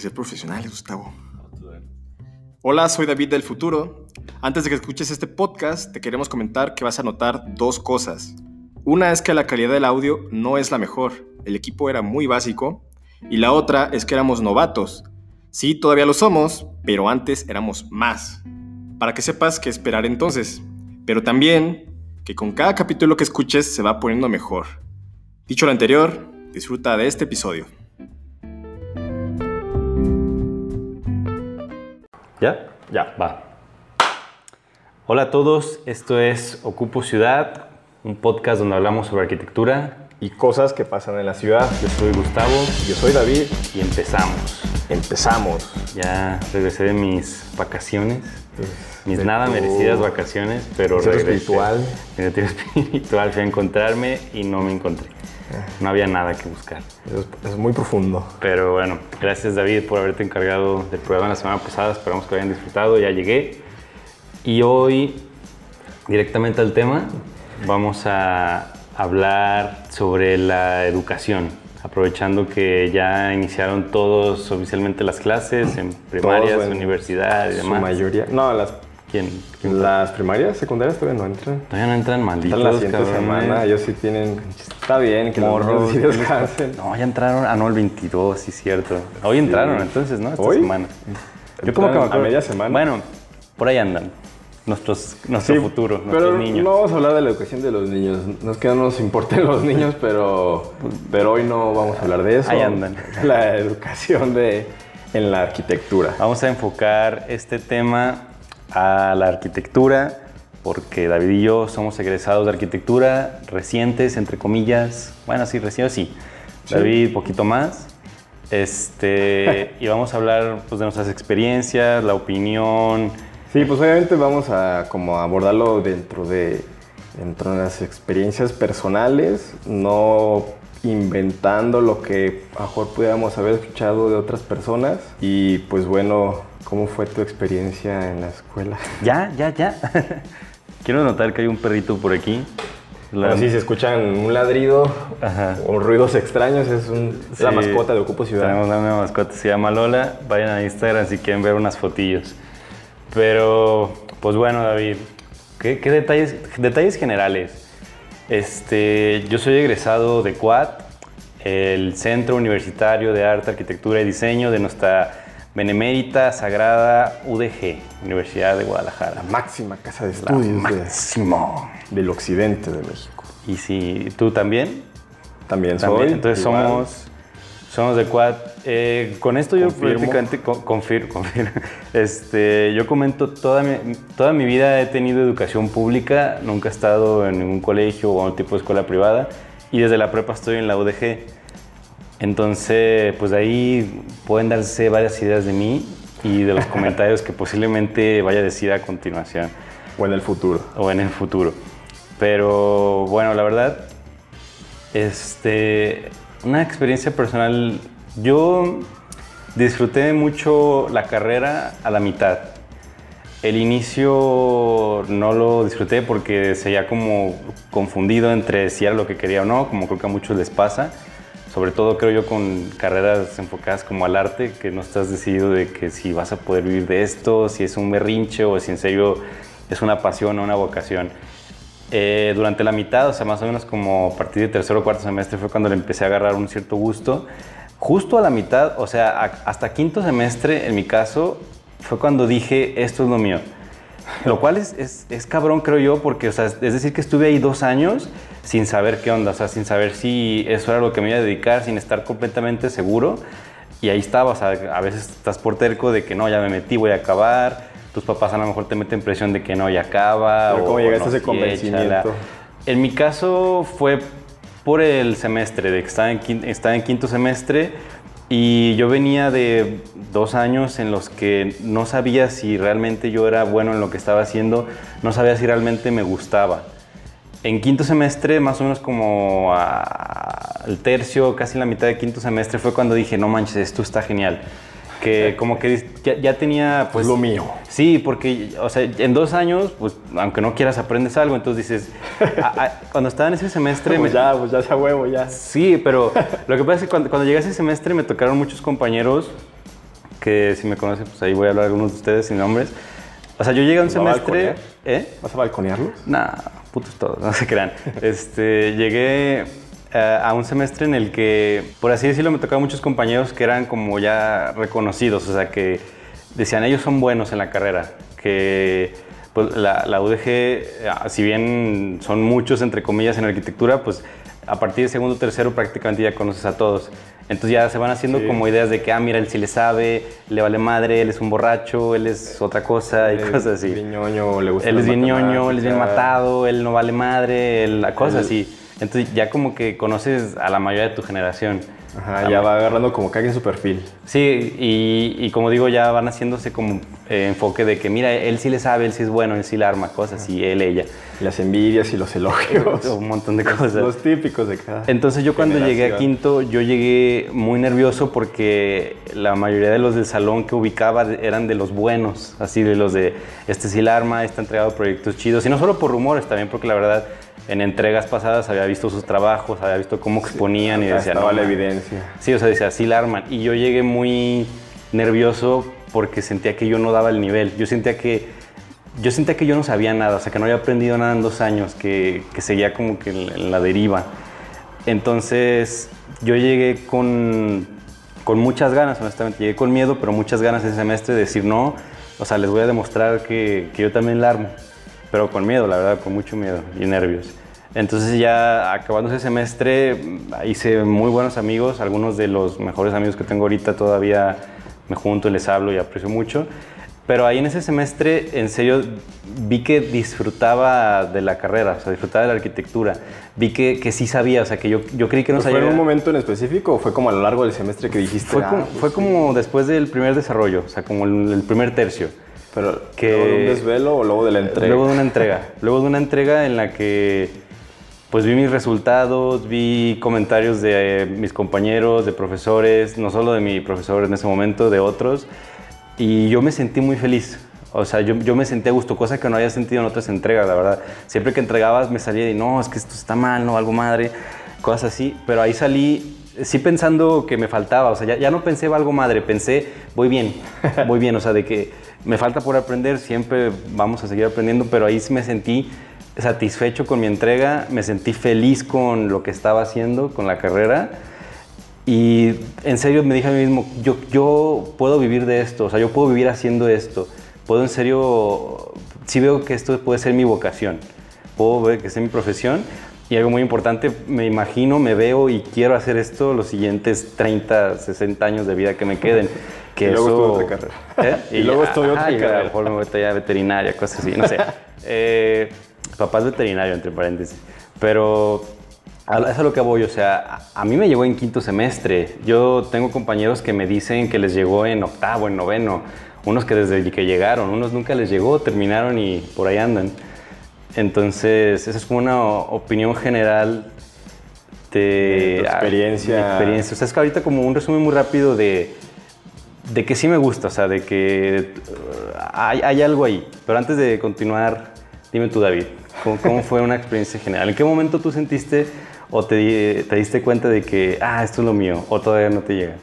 ser profesionales, Gustavo. Hola, soy David del futuro. Antes de que escuches este podcast, te queremos comentar que vas a notar dos cosas. Una es que la calidad del audio no es la mejor, el equipo era muy básico, y la otra es que éramos novatos. Sí, todavía lo somos, pero antes éramos más. Para que sepas qué esperar entonces, pero también que con cada capítulo que escuches se va poniendo mejor. Dicho lo anterior, disfruta de este episodio. ¿Ya? Ya. Va. Hola a todos, esto es Ocupo Ciudad, un podcast donde hablamos sobre arquitectura. Y cosas que pasan en la ciudad. Yo soy Gustavo Yo soy David. y empezamos. Empezamos. Ya regresé de mis vacaciones, mis de nada tu merecidas vacaciones, pero regresé. espiritual. Mi retiro espiritual fui a encontrarme y no me encontré. No había nada que buscar. Es, es muy profundo. Pero bueno, gracias David por haberte encargado del programa la semana pasada. Esperamos que lo hayan disfrutado. Ya llegué. Y hoy, directamente al tema, vamos a hablar sobre la educación. Aprovechando que ya iniciaron todos oficialmente las clases en primarias, en universidad y Su demás. mayoría. No, las, ¿Quién? quién las primarias, secundarias todavía no entran. Todavía no entran malditos, Entran la siguiente cabrones. semana. Ellos sí tienen. Está bien que los Morros. niños sí descansen. No, ya entraron. Ah, no, el 22, sí, cierto. Hoy entraron, entonces, ¿no? Esta ¿Hoy? semana. Yo como que me Entran a acuerdo. media semana. Bueno, por ahí andan. Nuestros, nuestro Sí, futuro, nuestros pero niños. no vamos a hablar de la educación de los niños. No es que no nos importen los niños, pero, pero hoy no vamos a hablar de eso. Ahí andan. La educación de, en la arquitectura. Vamos a enfocar este tema a la arquitectura, porque David y yo somos egresados de arquitectura, recientes, entre comillas. Bueno, sí, recién sí. Sí. David, poquito más. Este, y vamos a hablar pues, de nuestras experiencias, la opinión. Sí, pues obviamente vamos a como abordarlo dentro de, dentro de las experiencias personales, no inventando lo que a mejor pudiéramos haber escuchado de otras personas. Y pues bueno, ¿cómo fue tu experiencia en la escuela? Ya, ya, ya. Quiero notar que hay un perrito por aquí. La- Bueno, si se escuchan un ladrido Ajá. o ruidos extraños, es, un- es la Sí, mascota de Ocupo Ciudad. Tenemos una mascota, se llama Lola. Vayan a Instagram si quieren ver unas fotillos. Pero, pues bueno, David, ¿qué, qué detalles, detalles generales? Este, yo soy egresado de CUAD, el Centro Universitario de Arte, Arquitectura y Diseño de nuestra benemérita, sagrada UDG, Universidad de Guadalajara. La máxima casa de La estudios de- máximo. del occidente de México. Y si tú también, También, También, soy. entonces igual. somos, somos de Quad. Eh, con esto yo Confirmo. prácticamente co- confir- confirmo. Este, yo comento, toda mi, toda mi vida he tenido educación pública, nunca he estado en ningún colegio o un tipo de escuela privada y desde la prepa estoy en la UDG. Entonces, pues de ahí pueden darse varias ideas de mí y de los comentarios que posiblemente vaya a decir a continuación O en el futuro. o en el futuro. Pero bueno, la verdad, este, una experiencia personal, yo disfruté mucho la carrera a la mitad. El inicio no lo disfruté porque seguía como confundido entre si era lo que quería o no, como creo que a muchos les pasa. Sobre todo creo yo con carreras enfocadas como al arte, que no estás decidido de que si vas a poder vivir de esto, si es un berrinche o si en serio es una pasión o una vocación. Eh, durante la mitad, o sea, más o menos como a partir de tercero o cuarto semestre fue cuando le empecé a agarrar un cierto gusto. Justo a la mitad, o sea, a- hasta quinto semestre, en mi caso, fue cuando dije, esto es lo mío. Lo cual es, es, es cabrón, creo yo, porque, o sea, es decir, que estuve ahí dos años sin saber qué onda, o sea, sin saber si eso era lo que me iba a dedicar, sin estar completamente seguro. Y ahí estaba, o sea, a veces estás por terco de que no, ya me metí, voy a acabar. Tus papás a lo mejor te meten presión de que no, ya acaba. Pero o ¿cómo llegaste a no, ese sí, convencimiento? échala. En mi caso fue por el semestre, de que estaba en, quin- estaba en quinto semestre y yo venía de dos años en los que no sabía si realmente yo era bueno en lo que estaba haciendo, no sabía si realmente me gustaba. En quinto semestre, más o menos como al tercio, casi la mitad de quinto semestre, fue cuando dije, no manches, esto está genial. Que como que ya, ya tenía, pues... lo mío. Sí, porque, o sea, en dos años, pues, aunque no quieras, aprendes algo. Entonces dices, a- a- cuando estaba en ese semestre... Pues me- ya, pues ya sea huevo, ya. Sí, pero lo que pasa es que cuando, cuando llegué a ese semestre me tocaron muchos compañeros que si me conocen, pues ahí voy a hablar de algunos de ustedes sin nombres. O sea, yo llegué a un ¿Lo va a semestre... ¿Eh? ¿Vas a balconearlos? Nah, putos todos, no se crean. Este, llegué a un semestre en el que, por así decirlo, me tocaban muchos compañeros que eran como ya reconocidos, o sea, que decían ellos son buenos en la carrera, que pues, la, la UDG, eh, si bien son muchos, entre comillas, en arquitectura, pues a partir de segundo o tercero prácticamente ya conoces a todos. Entonces ya se van haciendo Sí. como ideas de que, ah, mira, él sí le sabe, le vale madre, él es un borracho, él es otra cosa y Él es cosas así. bien ñoño, le gusta Él es bien ñoño, él es bien matado, él no vale madre, él- la cosa Él- así. Entonces ya como que conoces a la mayoría de tu generación. Ajá, ya va agarrando como cada quien su perfil. Sí, y, y como digo, ya van haciéndose como eh, enfoque de que, mira, él sí le sabe, él sí es bueno, él sí le arma cosas, y él, ella. Las envidias y los elogios. Un montón de cosas. Los típicos de cada. Entonces yo cuando llegué a quinto, yo llegué muy nervioso porque la mayoría de los del salón que ubicaba eran de los buenos, así de los de este sí la arma, está entregado proyectos chidos, y no solo por rumores, también porque la verdad en entregas pasadas había visto sus trabajos, había visto cómo exponían y Ya decía, no, la man". evidencia. Sí, o sea, decía, sí la arman. Y yo llegué muy nervioso porque sentía que yo no daba el nivel. Yo sentía que yo sentía que yo no sabía nada, o sea, que no había aprendido nada en dos años, que, que seguía como que en, en la deriva. Entonces, yo llegué con, con muchas ganas, honestamente. Llegué con miedo, pero muchas ganas ese semestre de decir no. O sea, les voy a demostrar que, que yo también la armo. Pero con miedo, la verdad, con mucho miedo y nervios. Entonces ya acabando ese semestre hice muy buenos amigos, algunos de los mejores amigos que tengo ahorita todavía me junto les hablo y aprecio mucho. Pero ahí en ese semestre, en serio, vi que disfrutaba de la carrera, o sea, disfrutaba de la arquitectura. Vi que, que sí sabía, o sea, que yo, yo creí que no ¿Fue sabía. en un momento en específico o fue como a lo largo del semestre que dijiste? Fue "Ah, como, pues fue sí"? como después del primer desarrollo, o sea, como el, el primer tercio. Pero, que- ¿luego de un desvelo o luego de la entrega? Luego de una entrega. Luego de una entrega en la que pues vi mis resultados, vi comentarios de eh, mis compañeros, de profesores, no solo de mi profesor en ese momento, de otros, y yo me sentí muy feliz. O sea, yo, yo me sentí a gusto, cosa que no había sentido en otras entregas, la verdad. Siempre que entregabas me salía de, no, es que esto está mal, no, algo madre, cosas así. Pero ahí salí, sí pensando que me faltaba, o sea, ya, ya no pensé algo madre, pensé, voy bien, voy bien, o sea, de que me falta por aprender, siempre vamos a seguir aprendiendo, pero ahí me sentí satisfecho con mi entrega, me sentí feliz con lo que estaba haciendo, con la carrera. Y en serio me dije a mí mismo, yo, yo puedo vivir de esto, o sea, yo puedo vivir haciendo esto. Puedo en serio, sí veo que esto puede ser mi vocación, puedo ver que es mi profesión. Y algo muy importante, me imagino, me veo y quiero hacer esto los siguientes 30, 60 años de vida que me queden. Que Y luego eso- estudio otra carrera. ¿Eh? Y luego estudio ajá, otra y a lo carrera. mejor me voy a ya veterinaria, cosas así, no sé. Eh, papá es veterinario, entre paréntesis. Pero eso es a lo que voy, o sea, a mí me llegó en quinto semestre. Yo tengo compañeros que me dicen que les llegó en octavo, en noveno. Unos que desde que llegaron, unos nunca les llegó, terminaron y por ahí andan. Entonces, esa es como una opinión general de, De experiencia. mi experiencia. O sea, es que ahorita como un resumen muy rápido de, de que sí me gusta, o sea, de que uh, hay, hay algo ahí. Pero antes de continuar, dime tú, David, ¿cómo, cómo fue una experiencia general? ¿En qué momento tú sentiste o te, te diste cuenta de que, ah, esto es lo mío, o todavía no te llega?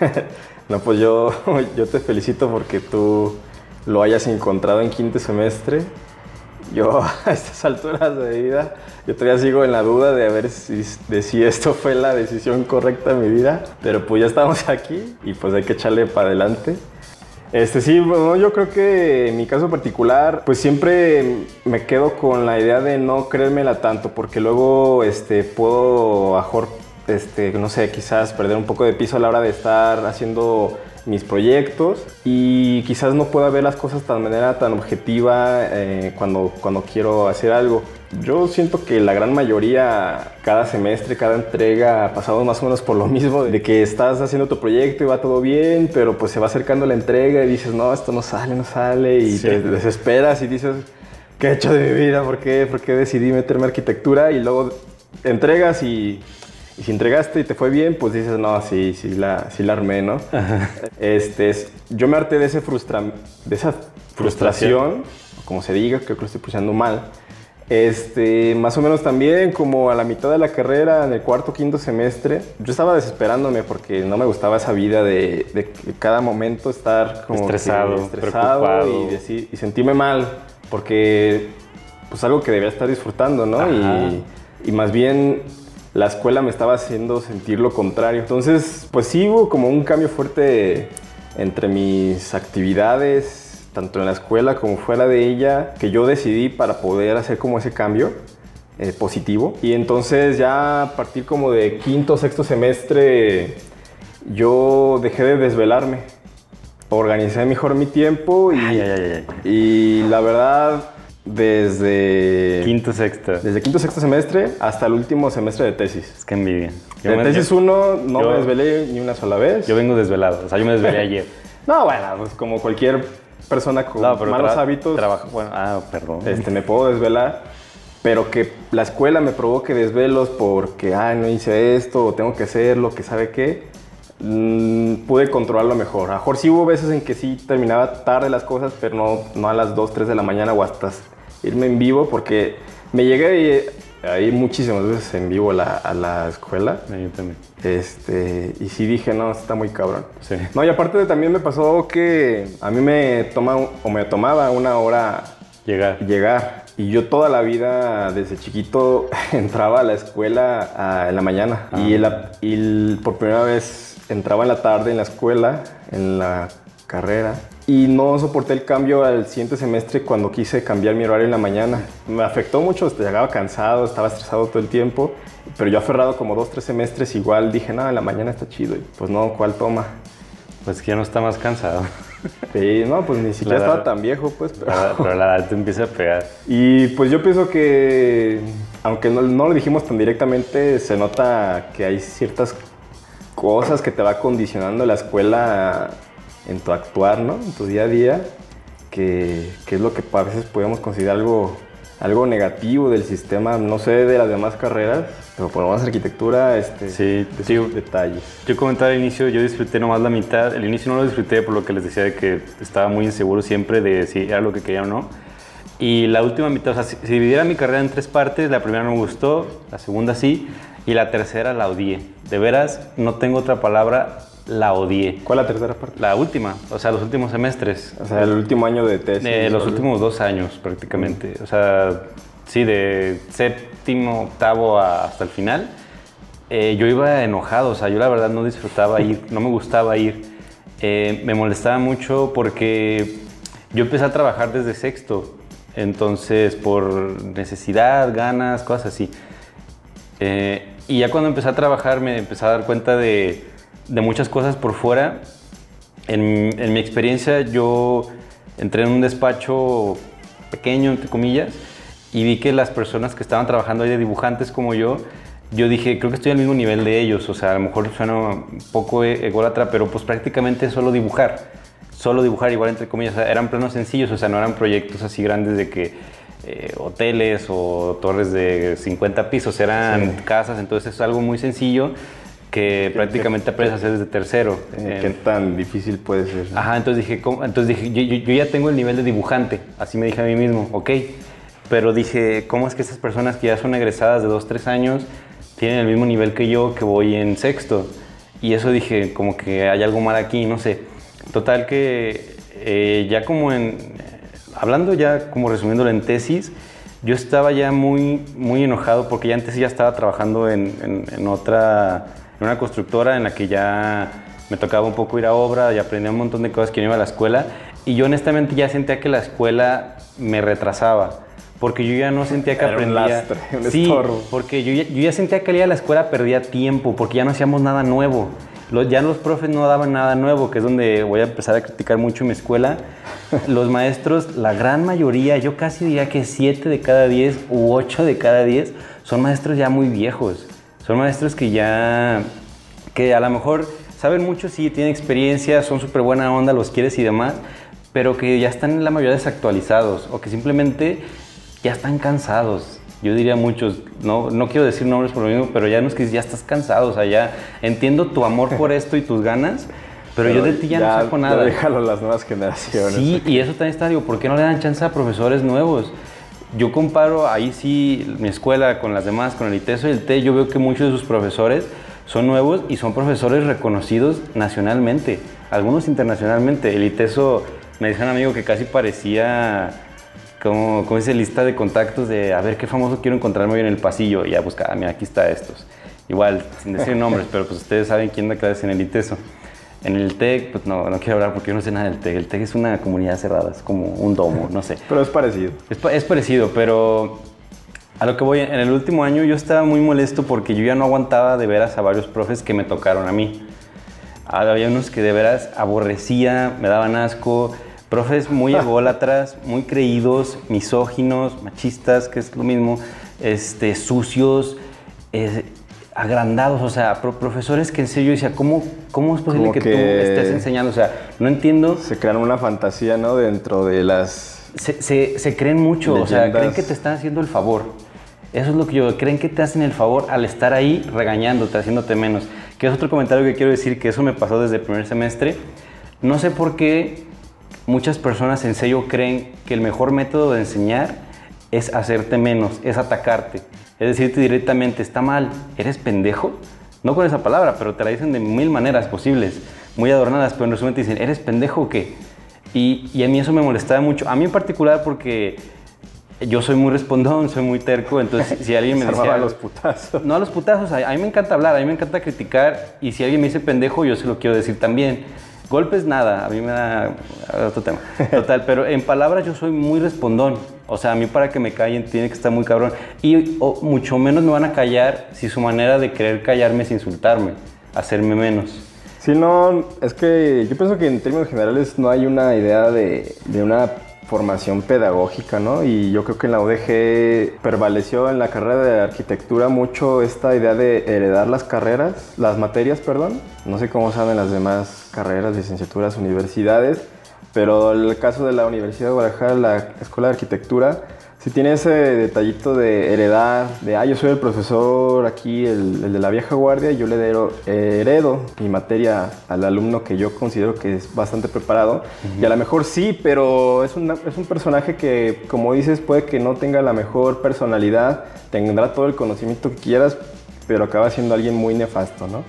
No, pues yo, yo te felicito porque tú lo hayas encontrado en quinto semestre. Yo a estas alturas de vida, yo todavía sigo en la duda de a ver si, de si esto fue la decisión correcta en mi vida, pero pues ya estamos aquí y pues hay que echarle para adelante. Este sí, bueno, yo creo que en mi caso particular, pues siempre me quedo con la idea de no creérmela tanto, porque luego este, puedo, mejor, este, no sé, quizás perder un poco de piso a la hora de estar haciendo mis proyectos y quizás no pueda ver las cosas de manera tan objetiva eh, cuando, cuando quiero hacer algo. Yo siento que la gran mayoría, cada semestre, cada entrega, pasamos más o menos por lo mismo, de que estás haciendo tu proyecto y va todo bien, pero pues se va acercando la entrega y dices, no, esto no sale, no sale, y Sí. te desesperas y dices, ¿qué he hecho de mi vida? ¿Por qué? ¿Por qué decidí meterme a arquitectura? Y luego entregas y, y si entregaste y te fue bien, pues dices, no, sí, sí la, sí la armé, ¿no? Este, es- yo me harté de, ese frustra, de esa frustración, o como se diga, creo que lo estoy pronunciando mal, Este, más o menos también como a la mitad de la carrera, en el cuarto, quinto semestre, yo estaba desesperándome porque no me gustaba esa vida de, de cada momento estar como estresado, estresado y, decir, y sentirme mal porque pues algo que debía estar disfrutando, ¿no? Y, y, más bien la escuela me estaba haciendo sentir lo contrario. Entonces, pues sí hubo como un cambio fuerte entre mis actividades tanto en la escuela como fuera de ella, que yo decidí para poder hacer como ese cambio eh, positivo. Y entonces ya a partir como de quinto o sexto semestre, yo dejé de desvelarme. Organicé mejor mi tiempo y, y la verdad desde... Quinto, sexto. Desde quinto, sexto semestre hasta el último semestre de tesis. Es que envidia. Yo de tesis 1 no me desvelé ni una sola vez. Yo vengo desvelado, o sea, yo me desvelé ayer. No, bueno, pues como cualquier persona con malos hábitos. Trabajo, bueno, ah, perdón. Este, me puedo desvelar, pero que la escuela me provoque desvelos porque, ah, no hice esto, o tengo que hacerlo, que sabe qué, mm, pude controlarlo mejor. A mejor sí hubo veces en que sí terminaba tarde las cosas, pero no, no a las 2, 3 de la mañana o hasta irme en vivo, porque me llegué y ahí muchísimas veces en vivo a la escuela. Yo también. Este, y sí dije, no, está muy cabrón. Sí. No, y aparte también me pasó que a mí me toma o me tomaba una hora llegar. Llegar. Y yo toda la vida, desde chiquito, entraba a la escuela en la mañana. Y, ah. y por primera vez entraba en la tarde en la escuela, en la carrera y no soporté el cambio al siguiente semestre cuando quise cambiar mi horario en la mañana. Me afectó mucho, llegaba cansado, estaba estresado todo el tiempo, pero yo aferrado como dos, tres semestres igual dije, nada, en la mañana está chido. Y pues no, ¿cuál toma? Pues que ya no está más cansado. Sí, no, pues ni siquiera estaba tan viejo, pues. Pero... pero la edad te empieza a pegar. Y pues yo pienso que, aunque no, no lo dijimos tan directamente, se nota que hay ciertas cosas que te va condicionando la escuela en tu actuar, ¿no? En tu día a día, que, es lo que a veces podemos considerar algo, algo negativo del sistema, no sé de las demás carreras, pero por lo menos arquitectura, este, sí, de detalles. Yo comentaba al inicio, yo disfruté nomás la mitad, el inicio no lo disfruté por lo que les decía de que estaba muy inseguro siempre de si era lo que quería o no. Y la última mitad, o sea, si, si dividiera mi carrera en tres partes, la primera no me gustó, la segunda sí, y la tercera la odié. De veras, no tengo otra palabra, la odié. ¿Cuál es la tercera parte? La última, o sea, los últimos semestres. O sea, el último año de tesis. De los últimos dos años prácticamente. O sea, sí, de séptimo, octavo hasta el final. Eh, yo iba enojado, o sea, yo la verdad no disfrutaba ir, no me gustaba ir. Eh, me molestaba mucho porque yo empecé a trabajar desde sexto, entonces por necesidad, ganas, cosas así. Eh, y ya cuando empecé a trabajar me empecé a dar cuenta de, de muchas cosas por fuera. En, mi experiencia yo entré en un despacho pequeño, entre comillas, y vi que las personas que estaban trabajando ahí de dibujantes como yo, yo dije, creo que estoy al mismo nivel de ellos, o sea, a lo mejor suena un poco e-, ególatra, pero pues prácticamente solo dibujar, solo dibujar igual entre comillas, eran planos sencillos, o sea, no eran proyectos así grandes de que eh, hoteles o torres de 50 pisos, eran casas, entonces es algo muy sencillo que prácticamente aprendes a hacer desde tercero. ¿Qué eh, tan difícil puede ser? Ajá, entonces dije, entonces dije yo, ya tengo el nivel de dibujante, así me dije a mí mismo, ok, pero dije, ¿cómo es que estas personas que ya son egresadas de 2, 3 años tienen el mismo nivel que yo que voy en sexto? Y eso dije, como que hay algo mal aquí, no sé. Total que eh, ya como en, hablando ya como resumiéndolo en tesis, yo estaba ya muy, muy enojado porque ya antes ya estaba trabajando en, en otra en una constructora en la que ya me tocaba un poco ir a obra y aprendía un montón de cosas que no iba a la escuela. Y yo honestamente ya sentía que la escuela me retrasaba. Porque yo ya no sentía que aprendía. Un sí, porque yo ya, yo ya, sentía que ir a la escuela perdía tiempo, porque ya no hacíamos nada nuevo. ya los profes no daban nada nuevo, que es donde voy a empezar a criticar mucho mi escuela. Los maestros, la gran mayoría, yo casi diría que 7 de cada 10 u 8 de cada 10 son maestros ya muy viejos. Son maestros que ya, que a lo mejor saben mucho, sí, tienen experiencia, son súper buena onda, los quieres y demás, pero que ya están en la mayoría desactualizados o que simplemente ya están cansados. Yo diría muchos, no, no quiero decir nombres por lo mismo, pero ya no es que ya estás cansado, o sea, ya entiendo tu amor por esto y tus ganas, pero, yo de ti ya, no saco nada. déjalo a las nuevas generaciones. Sí, y eso también está, digo, ¿por qué no le dan chance a profesores nuevos? Yo comparo ahí sí mi escuela con las demás, con el ITESO y el TEC, yo veo que muchos de sus profesores son nuevos y son profesores reconocidos nacionalmente, algunos internacionalmente. El ITESO, me dice un amigo que casi parecía como, como esa lista de contactos de a ver qué famoso quiero encontrarme hoy en el pasillo y a buscar, ah, mira, aquí está estos. Igual, sin decir nombres, pero pues ustedes saben quién da clases en el ITESO. En el TEC, pues no, no quiero hablar porque yo no sé nada del TEC. El TEC es una comunidad cerrada, es como un domo, no sé. Pero es parecido. Es, es, parecido, pero a lo que voy, en el último año yo estaba muy molesto porque yo ya no aguantaba de veras a varios profes que me tocaron a mí. Había unos que de veras aborrecía, me daban asco. Profes muy ególatras, muy creídos, misóginos, machistas, que es lo mismo, este, sucios. Eh, agrandados, o sea, profesores que en serio decía, ¿cómo, cómo es posible que, tú estés enseñando? O sea, no entiendo. Se crean una fantasía, ¿no? Dentro de las... Se, se, creen mucho, o sea, creen que te están haciendo el favor. Eso es lo que yo, creen que te hacen el favor al estar ahí regañándote, haciéndote menos. Que es otro comentario que quiero decir, que eso me pasó desde el primer semestre. No sé por qué muchas personas en serio creen que el mejor método de enseñar es hacerte menos, es atacarte. Es decirte directamente, está mal, eres pendejo. No con esa palabra, pero te la dicen de mil maneras posibles, muy adornadas, pero en resumen te dicen, ¿eres pendejo o qué? Y, y a mí eso me molestaba mucho. A mí en particular porque yo soy muy respondón, soy muy terco, entonces si alguien me decía... a los putazos. No a los putazos, a, a, mí me encanta hablar, a mí me encanta criticar y si alguien me dice pendejo, yo se lo quiero decir también. Golpes nada, a mí me da otro tema. Total, pero en palabras yo soy muy respondón. O sea, a mí para que me callen tiene que estar muy cabrón. Y mucho menos me van a callar si su manera de querer callarme es insultarme, hacerme menos. Sí, no, es que yo pienso que en términos generales no hay una idea de, de una formación pedagógica, ¿no? Y yo creo que en la UDG prevaleció en la carrera de arquitectura mucho esta idea de heredar las carreras, las materias, perdón. No sé cómo saben las demás carreras, licenciaturas, universidades, pero el caso de la Universidad de Guadalajara, la Escuela de Arquitectura, si tiene ese detallito de heredar, de, ah, yo soy el profesor aquí, el, de la vieja guardia, y yo le heredo mi materia al alumno que yo considero que es bastante preparado. Y a lo mejor sí, pero es, es un personaje que, como dices, puede que no tenga la mejor personalidad, tendrá todo el conocimiento que quieras, pero acaba siendo alguien muy nefasto, ¿no?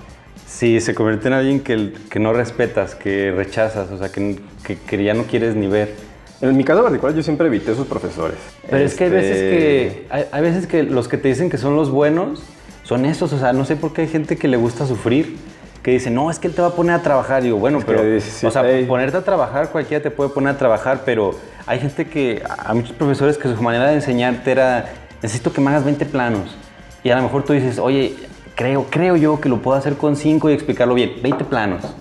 Sí, se convierte en alguien que, que no respetas, que rechazas, o sea, que, que, que ya no quieres ni ver. En mi caso particular yo siempre evité a esos profesores. Pero es que hay veces que este, hay, veces que los que te dicen que son los buenos son esos, o sea, no sé por qué hay gente que le gusta sufrir, que dice, "No, es que él te va a poner a trabajar." digo, "Bueno, pero o sea, ponerte a trabajar cualquiera te puede poner a trabajar, pero hay gente que a muchos profesores que su manera de enseñarte era, "Necesito que me hagas 20 planos." Y a lo mejor tú dices, "Oye, creo creo yo que lo puedo hacer con 5 y explicarlo bien, 20 planos."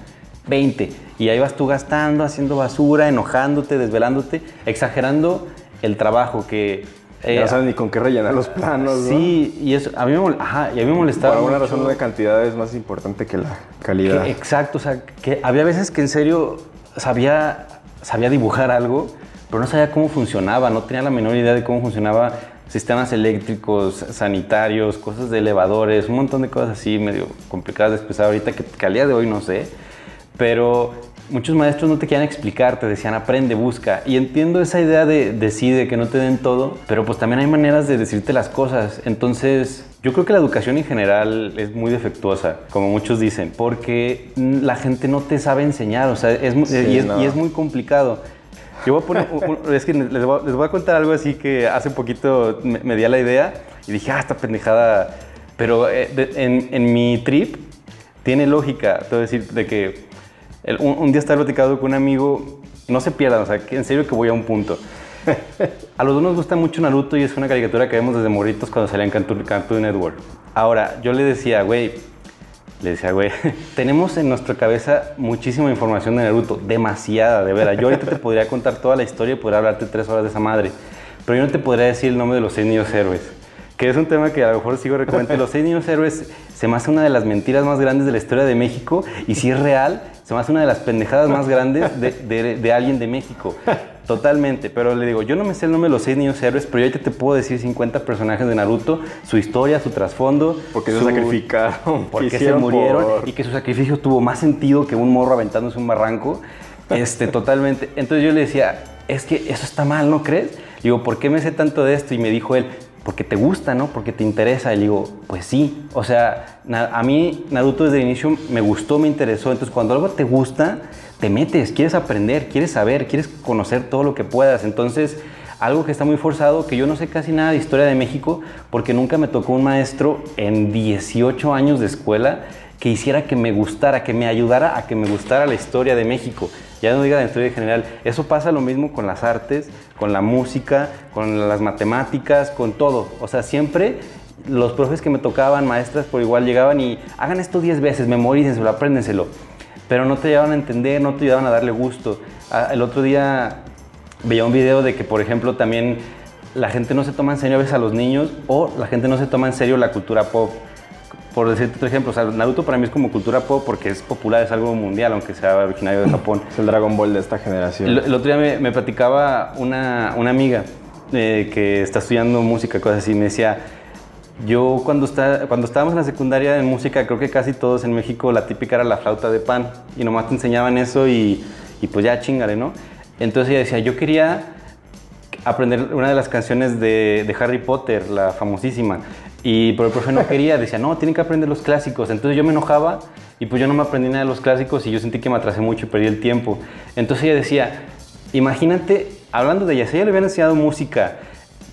20. Y ahí vas tú gastando, haciendo basura, enojándote, desvelándote, exagerando el trabajo que... Eh, no sabes ni con qué rellenar los planos, Sí, y, eso, a mí me, ajá, y a mí me molestaba Por alguna razón la cantidad es más importante que la calidad. exacto, o sea, que había veces que en serio sabía, sabía dibujar algo, pero no sabía cómo funcionaba, no tenía la menor idea de cómo funcionaba sistemas eléctricos, sanitarios, cosas de elevadores, un montón de cosas así medio complicadas de expresar ahorita que, que al día de hoy no sé pero muchos maestros no te quieren explicar, te decían aprende, busca. Y entiendo esa idea de decide, que no te den todo, pero pues también hay maneras de decirte las cosas. Entonces, yo creo que la educación en general es muy defectuosa, como muchos dicen, porque la gente no te sabe enseñar, o sea, es, y, es muy complicado. Yo voy a poner, es que les voy, a contar algo así que hace poquito me, di la idea y dije, ah, esta pendejada. Pero eh, en, en mi trip tiene lógica, te voy a decir, de que un, día estaba platicando con un amigo, no se pierdan, o sea, en serio que voy a un punto. A los dos nos gusta mucho Naruto y es una caricatura que vemos desde morritos cuando salía en Cartoon, Network. Ahora, yo le decía, güey, le decía, güey, tenemos en nuestra cabeza muchísima información de Naruto, demasiada, de verdad. Yo ahorita te podría contar toda la historia y podría hablarte tres horas de esa madre, pero yo no te podría decir el nombre de los seis niños héroes, que es un tema que a lo mejor sigo recomendando. Los seis niños héroes se me hace una de las mentiras más grandes de la historia de México y si es real, se me hace una de las pendejadas más grandes de, alguien de México. Totalmente, pero le digo, yo no me sé el nombre de los seis niños héroes, pero yo te puedo decir 50 personajes de Naruto, su historia, su trasfondo. Porque se sacrificaron. Porque se murieron y que su sacrificio tuvo más sentido que un morro aventándose un barranco. Este, totalmente. Entonces yo le decía, es que eso está mal, ¿no crees? Digo, ¿por qué me sé tanto de esto? Y me dijo él, porque te gusta, ¿no? Porque te interesa. Y digo, pues sí. O sea, a mí Naruto desde el inicio me gustó, me interesó. Entonces, cuando algo te gusta, te metes, quieres aprender, quieres saber, quieres conocer todo lo que puedas. Entonces, algo que está muy forzado, que yo no sé casi nada de historia de México, porque nunca me tocó un maestro en 18 años de escuela que hiciera que me gustara, que me ayudara a que me gustara la historia de México. Ya no diga la historia en general. Eso pasa lo mismo con las artes, con la música, con las matemáticas, con todo. O sea, siempre los profes que me tocaban, maestras por igual, llegaban y hagan esto 10 veces, memorícenselo, apréndenselo. Pero no te ayudaban a entender, no te ayudaban a darle gusto. Ah, el otro día veía un video de que, por ejemplo, también la gente no se toma en serio a veces a los niños o la gente no se toma en serio la cultura pop. Por decirte otro ejemplo, o sea, Naruto para mí es como cultura pop porque es popular, es algo mundial, aunque sea originario de Japón. Es el Dragon Ball de esta generación. El, otro día me, platicaba una, una amiga eh, que está estudiando música, cosas así, me decía, yo cuando, está, cuando estábamos en la secundaria en música, creo que casi todos en México la típica era la flauta de pan y nomás te enseñaban eso y, y pues ya chingale, ¿no? Entonces ella decía, yo quería aprender una de las canciones de, de, Harry Potter, la famosísima, y pero el profe no quería, decía, no, tienen que aprender los clásicos. Entonces yo me enojaba y pues yo no me aprendí nada de los clásicos y yo sentí que me atrasé mucho y perdí el tiempo. Entonces ella decía, imagínate, hablando de ella, si ella le hubiera enseñado música,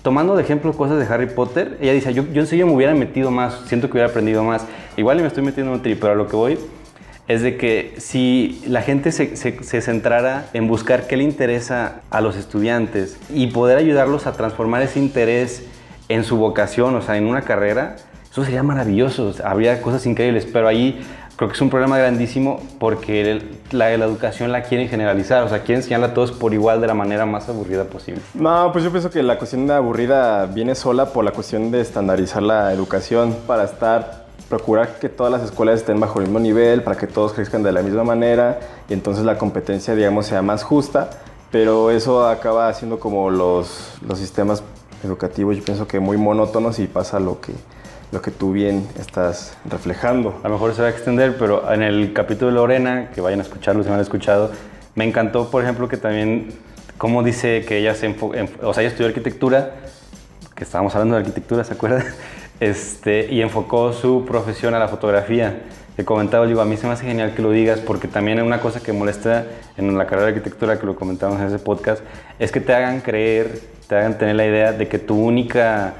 tomando de ejemplo cosas de Harry Potter, ella dice, yo, yo en serio me hubiera metido más, siento que hubiera aprendido más. Igual me estoy metiendo en un trip, pero a lo que voy es de que si la gente se, se, centrara en buscar qué le interesa a los estudiantes y poder ayudarlos a transformar ese interés en su vocación, o sea, en una carrera, eso sería maravilloso, habría cosas increíbles, pero ahí creo que es un problema grandísimo porque la, educación la quieren generalizar, o sea, quieren enseñarla a todos por igual de la manera más aburrida posible. No, pues yo pienso que la cuestión de aburrida viene sola por la cuestión de estandarizar la educación para estar procurar que todas las escuelas estén bajo el mismo nivel, para que todos crezcan de la misma manera y entonces la competencia, digamos, sea más justa, pero eso acaba haciendo como los, los sistemas educativos, yo pienso que muy monótonos y pasa lo que, lo que tú bien estás reflejando. A lo mejor se va a extender, pero en el capítulo de Lorena, que vayan a escucharlo si no han escuchado, me encantó, por ejemplo, que también, como dice que ella se o sea, ella estudió arquitectura, que estábamos hablando de arquitectura, ¿se acuerdan? Este, y enfocó su profesión a la fotografía. He comentado, digo, a mí se me hace genial que lo digas porque también una cosa que molesta en la carrera de arquitectura, que lo comentamos en ese podcast, es que te hagan creer, te hagan tener la idea de que tu única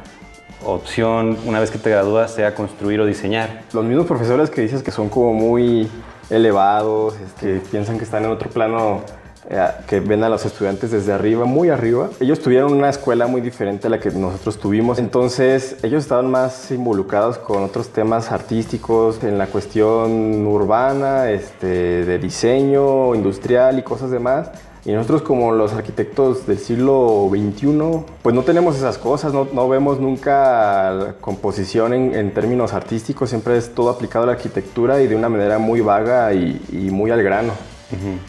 opción una vez que te gradúas sea construir o diseñar. Los mismos profesores que dices que son como muy elevados, que piensan que están en otro plano eh, que ven a los estudiantes desde arriba, muy arriba. Ellos tuvieron una escuela muy diferente a la que nosotros tuvimos, entonces ellos estaban más involucrados con otros temas artísticos, en la cuestión urbana, este, de diseño, industrial y cosas demás. Y nosotros como los arquitectos del siglo XXI, pues no tenemos esas cosas, no, no vemos nunca composición en, en, términos artísticos, siempre es todo aplicado a la arquitectura y de una manera muy vaga y, y muy al grano.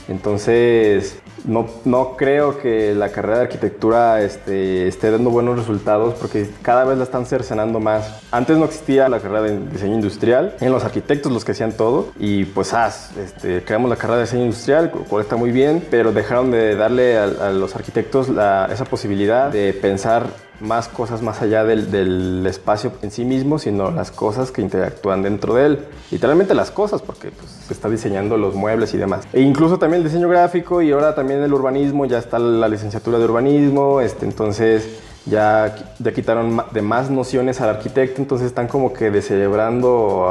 Entonces, no, no, creo que la carrera de arquitectura este, esté dando buenos resultados porque cada vez la están cercenando más. Antes no existía la carrera de diseño industrial, en los arquitectos los que hacían todo y pues ah, este, creamos la carrera de diseño industrial, cual está muy bien, pero dejaron de darle a, los arquitectos esa posibilidad de pensar más cosas más allá del, del, espacio en sí mismo, sino las cosas que interactúan dentro de él. Literalmente las cosas, porque pues, se está diseñando los muebles y demás. E incluso también el diseño gráfico y ahora también el urbanismo, ya está la licenciatura de urbanismo, este, entonces ya, ya quitaron de más nociones al arquitecto, entonces están como que descerebrando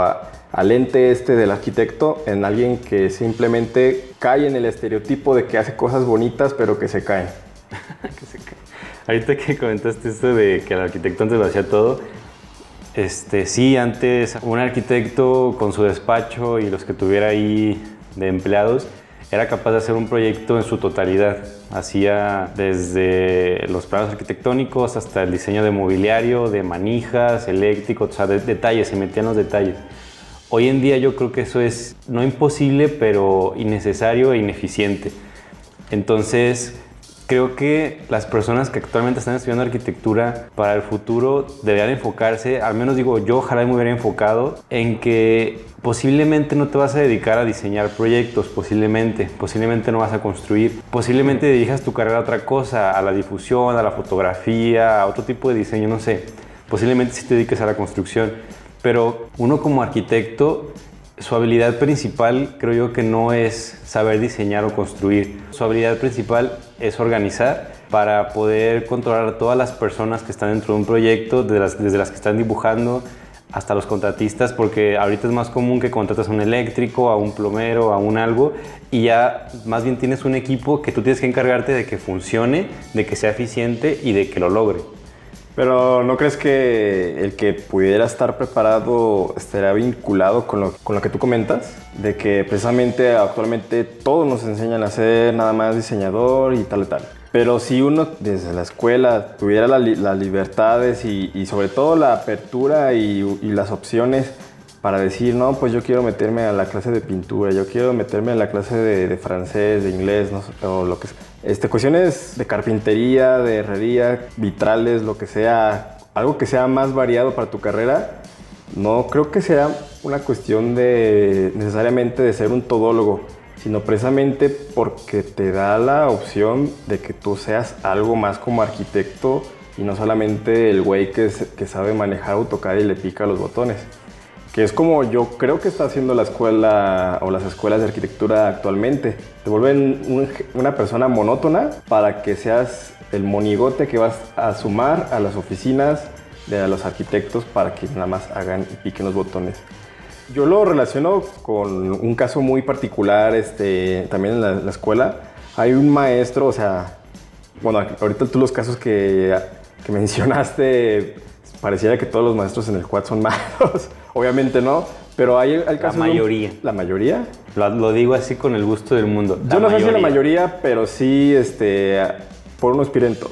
al ente este del arquitecto en alguien que simplemente cae en el estereotipo de que hace cosas bonitas pero que se caen. que se caen. Ahorita que comentaste esto de que el arquitecto antes lo hacía todo, este, sí, antes un arquitecto con su despacho y los que tuviera ahí de empleados era capaz de hacer un proyecto en su totalidad. Hacía desde los planos arquitectónicos hasta el diseño de mobiliario, de manijas, eléctricos, o sea, de, detalles, se metían los detalles. Hoy en día yo creo que eso es no imposible, pero innecesario e ineficiente. Entonces, creo que las personas que actualmente están estudiando arquitectura para el futuro deberían enfocarse, al menos digo yo, ojalá me hubiera enfocado en que posiblemente no te vas a dedicar a diseñar proyectos, posiblemente, posiblemente no vas a construir, posiblemente dirijas tu carrera a otra cosa, a la difusión, a la fotografía, a otro tipo de diseño, no sé, posiblemente si te dediques a la construcción, pero uno como arquitecto su habilidad principal creo yo que no es saber diseñar o construir. Su habilidad principal es organizar para poder controlar a todas las personas que están dentro de un proyecto, desde las, desde las que están dibujando hasta los contratistas, porque ahorita es más común que contratas a un eléctrico, a un plomero, a un algo, y ya más bien tienes un equipo que tú tienes que encargarte de que funcione, de que sea eficiente y de que lo logre. Pero ¿no crees que el que pudiera estar preparado estaría vinculado con lo, con lo, que tú comentas? De que precisamente actualmente todos nos enseñan a ser nada más diseñador y tal y tal. Pero si uno desde la escuela tuviera las libertades y, y, sobre todo la apertura y, las opciones para decir, no, pues yo quiero meterme a la clase de pintura, yo quiero meterme a la clase de, de francés, de inglés, no, o lo que sea. Este, cuestiones de carpintería, de herrería, vitrales, lo que sea, algo que sea más variado para tu carrera, no creo que sea una cuestión de necesariamente de ser un todólogo, sino precisamente porque te da la opción de que tú seas algo más como arquitecto y no solamente el güey que, sabe manejar AutoCAD y le pica los botones que es como yo creo que está haciendo la escuela o las escuelas de arquitectura actualmente. Te vuelven una persona monótona para que seas el monigote que vas a sumar a las oficinas de los arquitectos para que nada más hagan y piquen los botones. Yo lo relaciono con un caso muy particular este, también en la, escuela. Hay un maestro, o sea, bueno, ahorita tú los casos que, que mencionaste pareciera que todos los maestros en el quad son malos. Obviamente no, pero hay el caso. La mayoría. ¿La mayoría? Lo, digo así con el gusto del mundo. Yo no sé si la mayoría, pero sí este, por unos pirentos.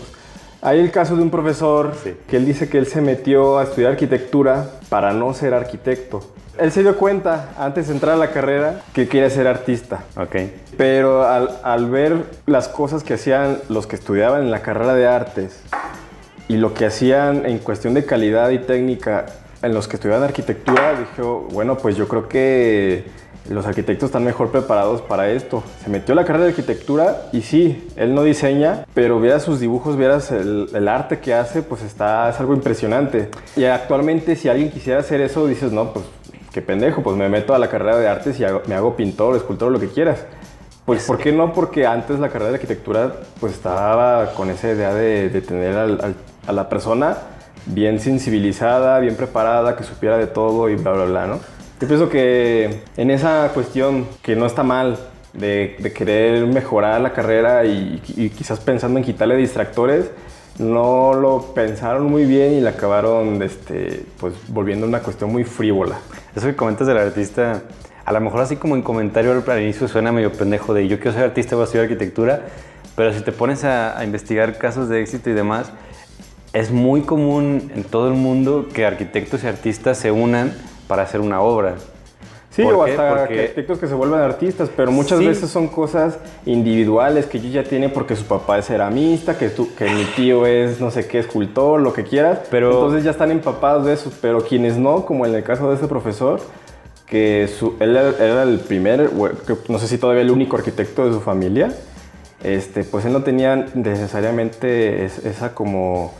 Hay el caso de un profesor que él dice que él se metió a estudiar arquitectura para no ser arquitecto. Él se dio cuenta, antes de entrar a la carrera, que quería ser artista. Ok. Pero al, al ver las cosas que hacían los que estudiaban en la carrera de artes y lo que hacían en cuestión de calidad y técnica en los que estudiaban arquitectura, dijo, bueno, pues yo creo que los arquitectos están mejor preparados para esto. Se metió a la carrera de arquitectura y sí, él no diseña, pero vieras sus dibujos, vieras el, arte que hace, pues está, es algo impresionante. Y actualmente si alguien quisiera hacer eso, dices, no, pues qué pendejo, pues me meto a la carrera de artes y me hago pintor, escultor, lo que quieras. Pues, ¿por qué no? Porque antes la carrera de arquitectura pues estaba con esa idea de, tener a la persona bien sensibilizada, bien preparada, que supiera de todo y bla, bla, bla, ¿no? Yo pienso que en esa cuestión que no está mal de, querer mejorar la carrera y, quizás pensando en quitarle distractores, no lo pensaron muy bien y la acabaron este, pues, volviendo una cuestión muy frívola. Eso que comentas del artista, a lo mejor así como en comentario al inicio suena medio pendejo de yo quiero ser artista, voy a estudiar arquitectura, pero si te pones a, a investigar casos de éxito y demás, es muy común en todo el mundo que arquitectos y artistas se unan para hacer una obra. Sí, o hasta arquitectos que se vuelven artistas, pero muchas veces son cosas individuales que ellos ya tienen porque su papá es ceramista, que, que mi tío es no sé qué escultor, lo que quieras. Pero, Entonces ya están empapados de eso, pero quienes no, como en el caso de este profesor, que su, él era el primer, no sé si todavía el único arquitecto de su familia, este, pues él no tenía necesariamente esa como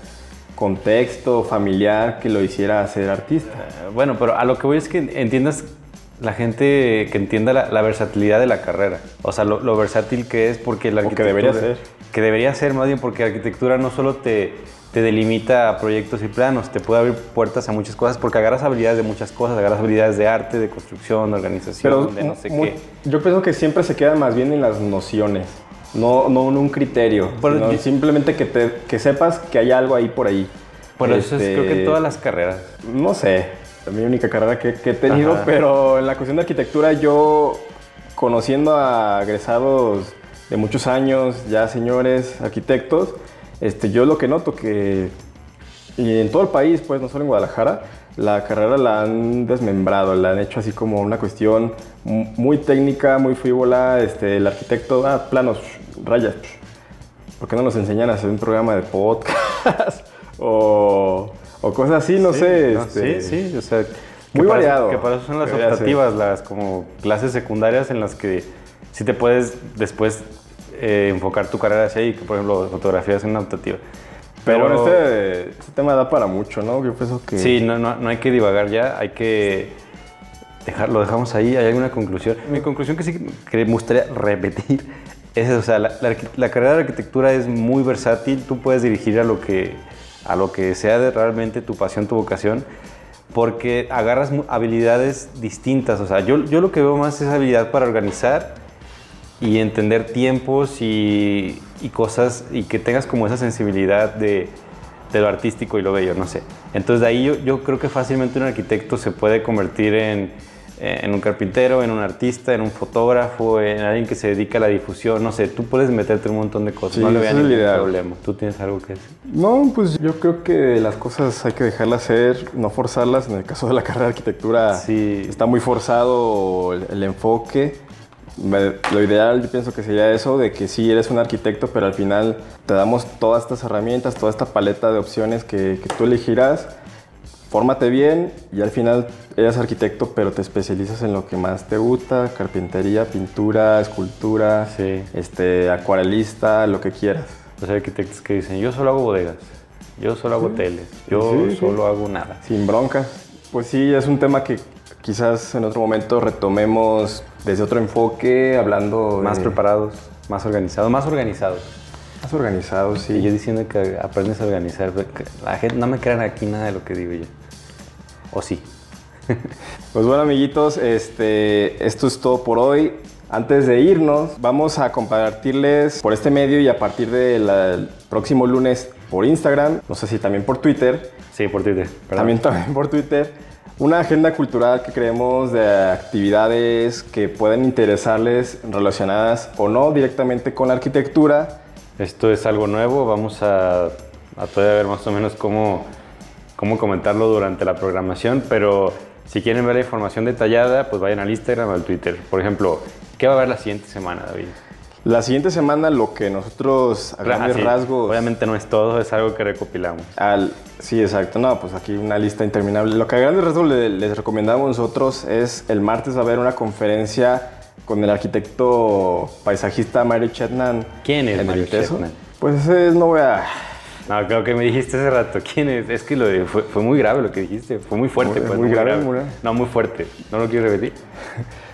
contexto familiar que lo hiciera ser artista. Eh, bueno, pero a lo que voy es que entiendas la gente que entienda la, versatilidad de la carrera. O sea, lo, versátil que es porque la arquitectura... que debería ser. Que debería ser más bien porque la arquitectura no solo te, te delimita a proyectos y planos, te puede abrir puertas a muchas cosas porque agarras habilidades de muchas cosas, agarras habilidades de arte, de construcción, de organización, de no sé qué. Yo pienso que siempre se queda más bien en las nociones no, no un criterio, simplemente que, te, que sepas que hay algo ahí por ahí. Bueno, eso es creo que en este, todas las carreras. No sé, es mi única carrera que, he tenido, pero en la cuestión de arquitectura yo, conociendo a egresados de muchos años, ya señores arquitectos, este, yo lo que noto que, y en todo el país, pues no solo en Guadalajara, la carrera la han desmembrado, la han hecho así como una cuestión muy técnica, muy frívola, este, el arquitecto, ah, planos, rayas. ¿por qué no nos enseñan a hacer un programa de podcast? o, o cosas así, no Sí, sé. no, este, sí, sí, o sea, muy para eso- variado. que para eso son las optativas, las como clases secundarias en las que sí te puedes después eh, enfocar tu carrera hacia ahí, que por ejemplo fotografía es una optativa. Pero bueno, este, este tema da para mucho, ¿no? Yo pienso que... Sí, no, no, no hay que divagar ya, hay que dejar, lo dejamos ahí, hay alguna conclusión. Mi conclusión que sí que me gustaría repetir es, o sea, la, la carrera de arquitectura es muy versátil, tú puedes dirigir a lo que, a lo que sea realmente tu pasión, tu vocación, porque agarras habilidades distintas, o sea, yo, yo lo que veo más es habilidad para organizar y entender tiempos y, y cosas y que tengas como esa sensibilidad de, de lo artístico y lo bello, no sé. Entonces de ahí yo, yo creo que fácilmente un arquitecto se puede convertir en, en un carpintero, en un artista, en un fotógrafo, en alguien que se dedica a la difusión, no sé, tú puedes meterte en un montón de cosas, Sí, no le el ningún ideal. problema. ¿Tú tienes algo que decir? No, pues yo creo que las cosas hay que dejarlas ser, no forzarlas. En el caso de la carrera de arquitectura Sí. está muy forzado el, el enfoque. Lo ideal yo pienso que sería eso, de que sí eres un arquitecto, pero al final te damos todas estas herramientas, toda esta paleta de opciones que, que tú elegirás. Fórmate bien y al final eres arquitecto, pero te especializas en lo que más te gusta, carpintería, pintura, escultura, Sí. este, acuarelista, lo que quieras. Los arquitectos que dicen, yo solo hago bodegas, yo solo hago yo Sí, sí. solo hago nada. Sin broncas. Pues sí, es un tema que quizás en otro momento retomemos desde otro enfoque, hablando Más de- preparados, más organizados, más organizados. más organizados, sí. Y yo diciendo que aprendes a organizar. La gente no me crean aquí nada de lo que digo yo. O sí. Pues bueno, amiguitos, este, esto es todo por hoy. Antes de irnos, vamos a compartirles por este medio y a partir del próximo lunes por Instagram, no sé si también por Twitter, Sí, por Twitter. perdón. También, también por Twitter. Una agenda cultural que creemos de actividades que pueden interesarles relacionadas o no directamente con la arquitectura. Esto es algo nuevo. Vamos a, a todavía ver más o menos cómo, cómo comentarlo durante la programación. Pero si quieren ver la información detallada, pues vayan al Instagram o al Twitter. Por ejemplo, ¿qué va a haber la siguiente semana, David? La siguiente semana lo que nosotros a grandes Ah, sí. rasgos... Obviamente no es todo, es algo que recopilamos. Al, sí, exacto. No, pues aquí una lista interminable. Lo que a grandes rasgos le- les recomendamos nosotros es el martes va a haber una conferencia con el arquitecto paisajista Mary Chetnan. ¿Quién es Mario. Chetnan? Pues ese no voy a... No, creo que me dijiste hace rato. ¿Quién es? Es que lo de- fue, fue muy grave lo que dijiste. Fue muy fuerte. Muy- pues, muy grave, muy grave. No, muy fuerte. No lo quiero repetir.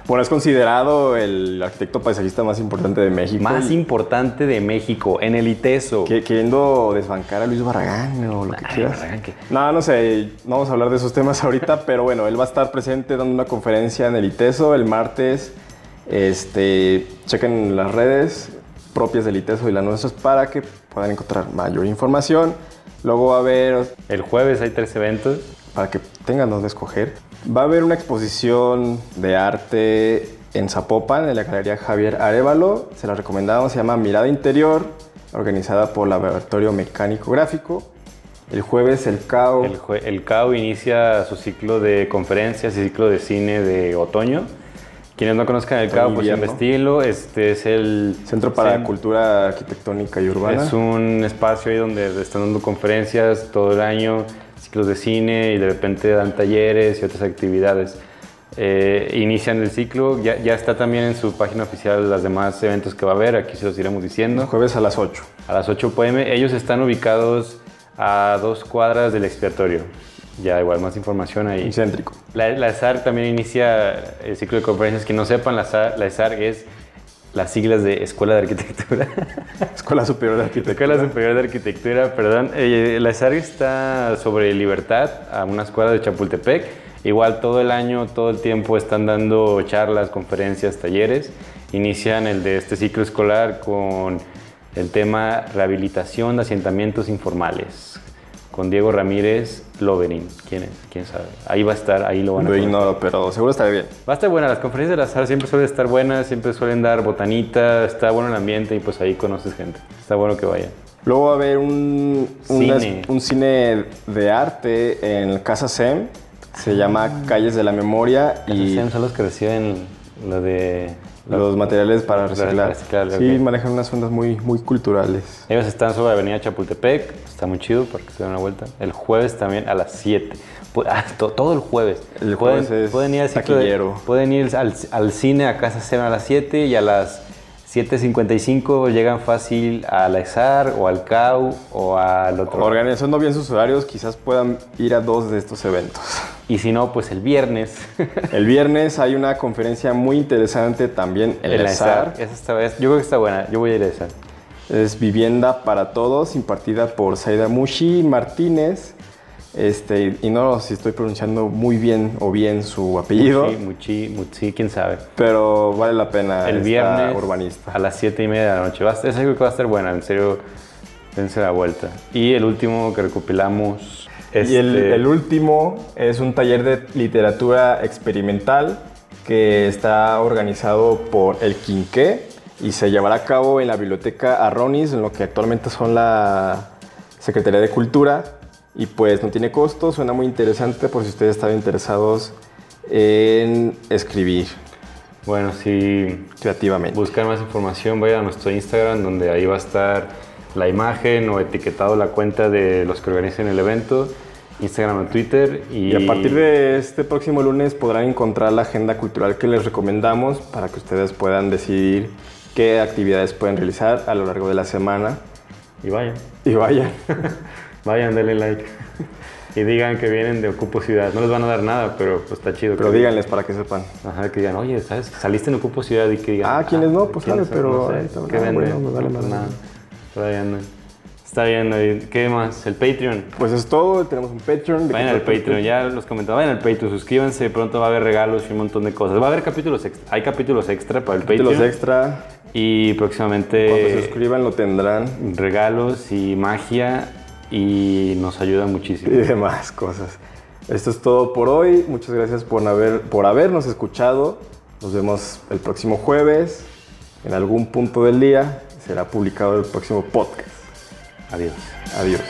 Bueno, es considerado el arquitecto paisajista más importante de México. Más y importante de México, en el ITESO. que- queriendo desbancar a Luis Barragán o lo que Ay, quieras. Barragán, ¿qué? No, no sé, no vamos a hablar de esos temas ahorita, pero bueno, él va a estar presente dando una conferencia en el ITESO el martes. Este, chequen las redes propias del ITESO y las nuestras para que puedan encontrar mayor información. Luego va a haber El jueves hay tres eventos. para que tengan donde escoger. Va a haber una exposición de arte en Zapopan, en la Galería Javier Arevalo. Se la recomendamos, se llama Mirada Interior, organizada por Laboratorio Mecánico Gráfico. El jueves el CAO. El, CAO inicia su ciclo de conferencias y ciclo de cine de otoño. Quienes no conozcan el CAO, pues investíguenlo. Este es el Centro para Cen- Cultura Arquitectónica y Urbana. Es un espacio ahí donde están dando conferencias todo el año, ciclos de cine y de repente dan talleres y otras actividades. Eh, inician el ciclo, ya, ya está también en su página oficial los demás eventos que va a haber, aquí se los iremos El diciendo. jueves a las 8. A las 8 pm, ellos están ubicados a dos cuadras del expiatorio. Ya igual más información ahí. La, la ESAR también inicia el ciclo de conferencias. Que no sepan, la ESAR, la es las siglas de Escuela de Arquitectura. Escuela Superior de Arquitectura. Escuela Superior de Arquitectura, perdón. Eh, la ESAR está sobre libertad, a una escuela de Chapultepec. Igual todo el año, todo el tiempo están dando charlas, conferencias, talleres. Inician el de este ciclo escolar con el tema rehabilitación de asentamientos informales. Con Diego Ramírez Loverin. ¿Quién es? ¿Quién sabe? Ahí va a estar, ahí lo van a Lo conocer. ignoro, pero seguro estará bien. Va a estar buena, las conferencias de la SAR siempre suelen estar buenas, siempre suelen dar botanita, está bueno el ambiente y pues ahí conoces gente. Está bueno que vayan. Luego va a haber un una- Cine. un cine de arte en Casa SEM. Se llama Calles de la Memoria. Y Y son los que reciben lo de los materiales para reciclar. reciclar, sí, manejan unas ondas muy, muy culturales. Ellos están sobre Avenida Chapultepec, está muy chido para que se den una vuelta. El jueves también a las 7. Pu- ah, to- todo el jueves. El pueden, jueves es pueden ir al ciclo de- pueden ir al, al cine a Casa Cena a las 7 y a las 7.55 llegan fácil al EXAR o al CAU o al otro. Organizando bien sus horarios, quizás puedan ir a dos de estos eventos. Y si no, pues el viernes. El viernes hay una conferencia muy interesante también en el ESAR. Esa es- yo creo que está buena. Yo voy a ir a esa. Es Vivienda para Todos, impartida por Saida Mushi Martínez. Este, y no sé si estoy pronunciando muy bien o bien su apellido, Muchi, muchi, muchi, quién sabe. pero vale la pena. El viernes urbanista. a las 7 y media de la noche. Va a estar- esa creo que va a estar buena, en serio. Dense la vuelta. Y el último que recopilamos. Y el, este, el último es un taller de literatura experimental que está organizado por el Quinqué y se llevará a cabo en la biblioteca Arronis, en lo que actualmente son la Secretaría de Cultura. Y pues no tiene costo, suena muy interesante por si ustedes están interesados en escribir Bueno, si creativamente. buscan más información, vayan a nuestro Instagram, donde ahí va a estar la imagen o etiquetado la cuenta de los que organizan el evento. Instagram o Twitter. Y, Y a partir de este próximo lunes podrán encontrar la agenda cultural que les recomendamos para que ustedes puedan decidir qué actividades pueden realizar a lo largo de la semana. Y vayan. Y vayan. Vayan, denle like. y digan que vienen de Ocupo Ciudad. No les van a dar nada, pero pues está chido. Pero que díganles para que sepan. Ajá, que digan, oye, ¿sabes? Saliste en Ocupo Ciudad y que digan. Ah, ¿quiénes no? Pues ¿quiénes sale, pero No sé, ahorita, ¿Qué ah, venden? bueno, me vale No, pues madre. nada. Ahí andan. Está bien, David. ¿Qué más? El Patreon. Pues es todo. Tenemos un Patreon. de Vayan al que- Patreon, ya los comentaba, vayan al Patreon, suscríbanse, pronto va a haber regalos y un montón de cosas. Va a haber capítulos extra, hay capítulos extra para el Capítulos Patreon. extra. Y Cuando se próximamente suscriban lo tendrán. regalos y magia y nos ayuda muchísimo. Y demás cosas. Esto es todo por hoy. Muchas gracias por, haber, por habernos escuchado. Nos vemos el próximo jueves. En algún punto del día será publicado el próximo podcast. Adiós. Adiós.